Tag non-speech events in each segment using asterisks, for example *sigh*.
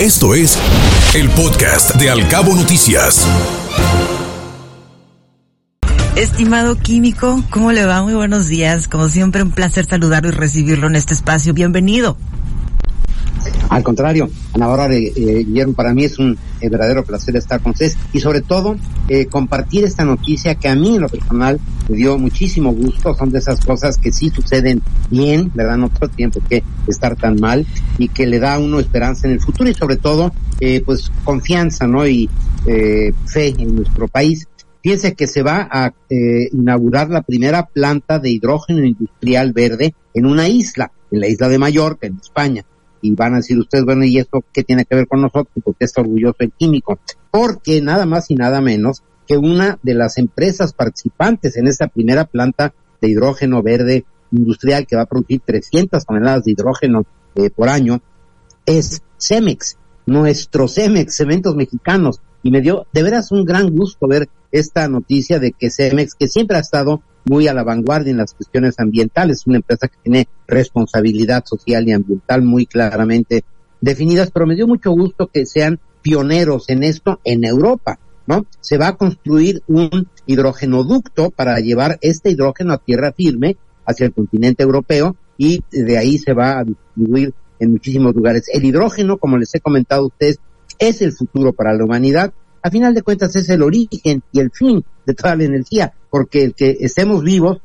Esto es el podcast de Alcabo Noticias. Estimado químico, ¿cómo le va? Muy buenos días. Como siempre, un placer saludarlo y recibirlo en este espacio. Bienvenido. Al contrario, Ana Bárbara eh, Guillermo, para mí es un eh, verdadero placer estar con ustedes y sobre todo eh, compartir esta noticia que a mí en lo personal me dio muchísimo gusto. Son de esas cosas que sí suceden bien, ¿verdad? No todo tiempo que estar tan mal y que le da a uno esperanza en el futuro y sobre todo, eh, pues confianza, ¿no? Y eh, fe en nuestro país. Fíjense que se va a eh, inaugurar la primera planta de hidrógeno industrial verde en una isla, en la isla de Mallorca, en España y van a decir ustedes, bueno, ¿y esto qué tiene que ver con nosotros? Porque está orgulloso el químico. Porque nada más y nada menos que una de las empresas participantes en esta primera planta de hidrógeno verde industrial que va a producir 300 toneladas de hidrógeno eh, por año es Cemex, nuestro Cemex, Cementos Mexicanos. Y me dio de veras un gran gusto ver esta noticia de que Cemex, que siempre ha estado muy a la vanguardia en las cuestiones ambientales, es una empresa que tiene responsabilidad social y ambiental muy claramente definidas, pero me dio mucho gusto que sean pioneros en esto en Europa, ¿no? Se va a construir un hidrogenoducto para llevar este hidrógeno a tierra firme hacia el continente europeo y de ahí se va a distribuir en muchísimos lugares. El hidrógeno, como les he comentado a ustedes, es el futuro para la humanidad. A final de cuentas es el origen y el fin de toda la energía, porque el que estemos vivos,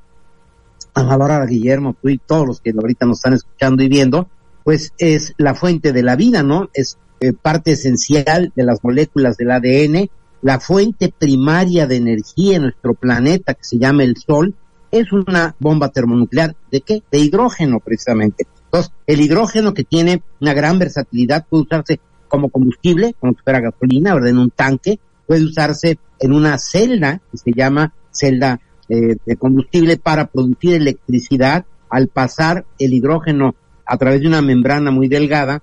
ahora Guillermo, tú y todos los que ahorita nos están escuchando y viendo, pues es la fuente de la vida, ¿no? Es eh, parte esencial de las moléculas del ADN, la fuente primaria de energía en nuestro planeta que se llama el Sol, es una bomba termonuclear. ¿De qué? De hidrógeno, precisamente. Entonces, el hidrógeno que tiene una gran versatilidad puede usarse como combustible, como si fuera gasolina, ¿verdad? En un tanque, puede usarse en una celda que se llama celda eh, de combustible para producir electricidad al pasar el hidrógeno a través de una membrana muy delgada,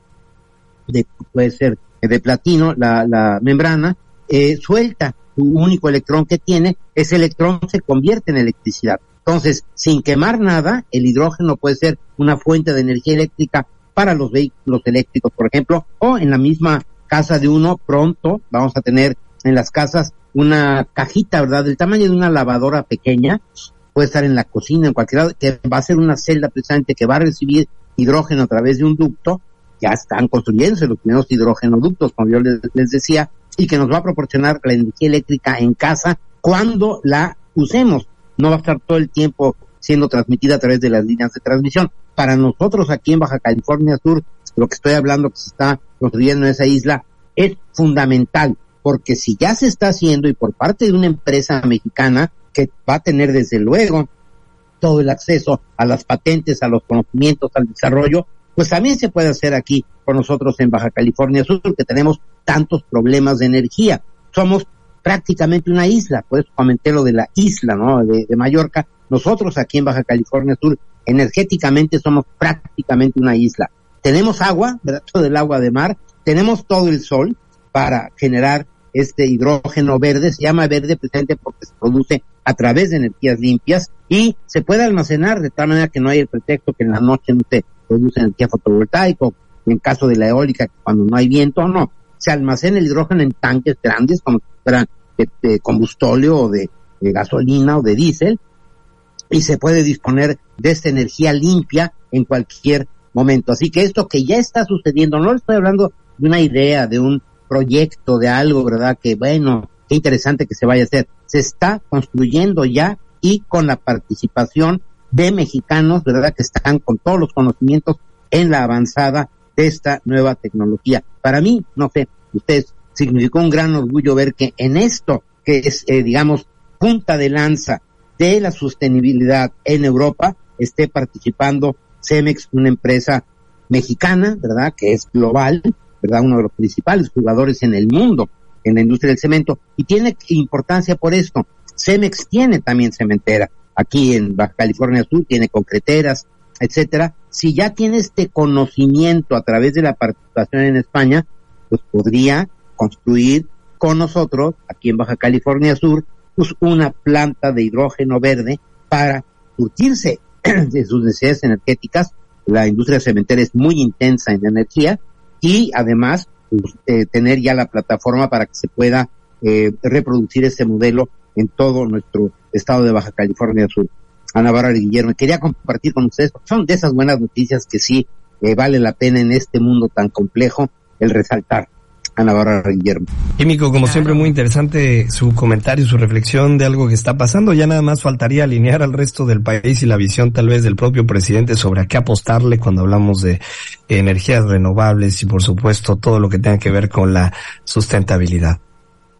de, puede ser de platino, la, la membrana, eh, suelta su único electrón que tiene, ese electrón se convierte en electricidad. Entonces, sin quemar nada, el hidrógeno puede ser una fuente de energía eléctrica para los vehículos eléctricos, por ejemplo, o en la misma casa de uno, pronto vamos a tener en las casas una cajita, ¿verdad? Del tamaño de una lavadora pequeña, puede estar en la cocina, en cualquier lado, que va a ser una celda precisamente que va a recibir hidrógeno a través de un ducto, ya están construyéndose los primeros hidrogenoductos, como yo les, les decía, y que nos va a proporcionar la energía eléctrica en casa cuando la usemos. No va a estar todo el tiempo siendo transmitida a través de las líneas de transmisión. Para nosotros aquí en Baja California Sur, lo que estoy hablando que se está construyendo en esa isla es fundamental, porque si ya se está haciendo y por parte de una empresa mexicana que va a tener desde luego todo el acceso a las patentes, a los conocimientos, al desarrollo, pues también se puede hacer aquí con nosotros en Baja California Sur, que tenemos tantos problemas de energía. Somos prácticamente una isla, por eso comenté lo de la isla, ¿no? De, Mallorca. Nosotros aquí en Baja California Sur, energéticamente somos prácticamente una isla. Tenemos agua, ¿verdad? *laughs* Todo agua de mar, tenemos todo el sol para generar este hidrógeno verde, se llama verde precisamente porque se produce a través de energías limpias y se puede almacenar de tal manera que no hay el pretexto que en la noche no se produce energía fotovoltaica, en caso de la eólica, cuando no hay viento, no. Se almacena el hidrógeno en tanques grandes, como fueran de, de combustóleo o de, gasolina o de diésel, y se puede disponer de esta energía limpia en cualquier momento. Así que esto que ya está sucediendo, no estoy hablando de una idea, de un proyecto, de algo, ¿verdad? Que bueno, qué interesante que se vaya a hacer. Se está construyendo ya y con la participación de mexicanos, ¿verdad? Que están con todos los conocimientos en la avanzada de esta nueva tecnología. Para mí, no sé, ustedes, significó un gran orgullo ver que en esto, que es, eh, digamos, punta de lanza de la sostenibilidad en Europa, esté participando Cemex, una empresa mexicana, ¿verdad? Que es global, ¿verdad? Uno de los principales jugadores en el mundo en la industria del cemento y tiene importancia por esto. Cemex tiene también cementera aquí en Baja California Sur, tiene concreteras, etcétera. Si ya tiene este conocimiento a través de la participación en España, pues podría construir con nosotros aquí en Baja California Sur pues una planta de hidrógeno verde para surtirse *clears throat* de sus necesidades energéticas. La industria cementera es muy intensa en energía y además pues, eh, tener ya la plataforma para que se pueda eh, reproducir ese modelo en todo nuestro estado de Baja California Sur. Ana Bárbara Guillermo, quería compartir con ustedes, son de esas buenas noticias que sí eh, vale la pena en este mundo tan complejo el resaltar. Ana Bárbara Guillermo. Químico, como siempre, muy interesante su comentario, su reflexión de algo que está pasando. Ya nada más faltaría alinear al resto del país y la visión tal vez del propio presidente sobre a qué apostarle cuando hablamos de energías renovables y por supuesto todo lo que tenga que ver con la sustentabilidad.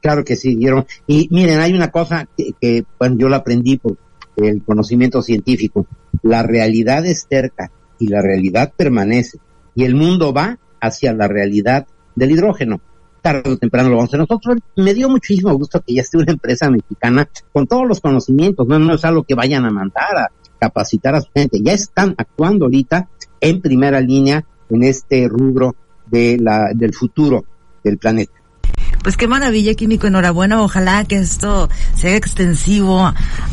Claro que sí, Guillermo. Y miren, hay una cosa que, que bueno, yo la aprendí por el conocimiento científico. La realidad es cerca y la realidad permanece. Y el mundo va hacia la realidad del hidrógeno. Tarde o temprano lo vamos a hacer nosotros. Me dio muchísimo gusto que ya esté una empresa mexicana con todos los conocimientos. No, no es algo que vayan a mandar a capacitar a su gente. Ya están actuando ahorita en primera línea en este rubro de la, del futuro del planeta. Pues qué maravilla, Químico. Enhorabuena. Ojalá que esto sea extensivo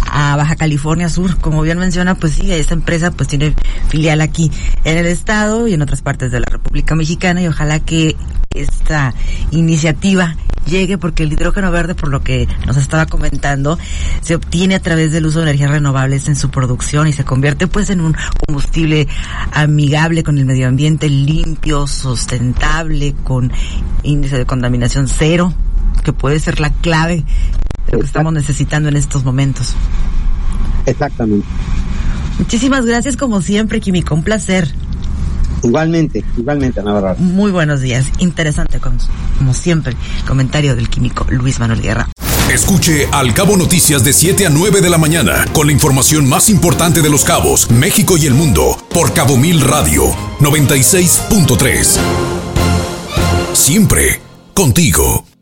a Baja California Sur. Como bien menciona, pues sí, esta empresa pues tiene filial aquí en el estado y en otras partes de la República Mexicana y ojalá que esta iniciativa llegue porque el hidrógeno verde, por lo que nos estaba comentando, se obtiene a través del uso de energías renovables en su producción y se convierte pues en un combustible amigable con el medio ambiente, limpio, sustentable, con índice de contaminación cero, que puede ser la clave de lo que estamos necesitando en estos momentos. Exactamente. Muchísimas gracias como siempre, Químico, un placer. Igualmente, igualmente, Ana Bárbara. Muy buenos días. Interesante, como, como siempre, el comentario del químico Luis Manuel Guerra. Escuche Al Cabo Noticias de 7 a 9 de la mañana con la información más importante de los cabos, México y el mundo por Cabo Mil Radio 96.3. Siempre contigo.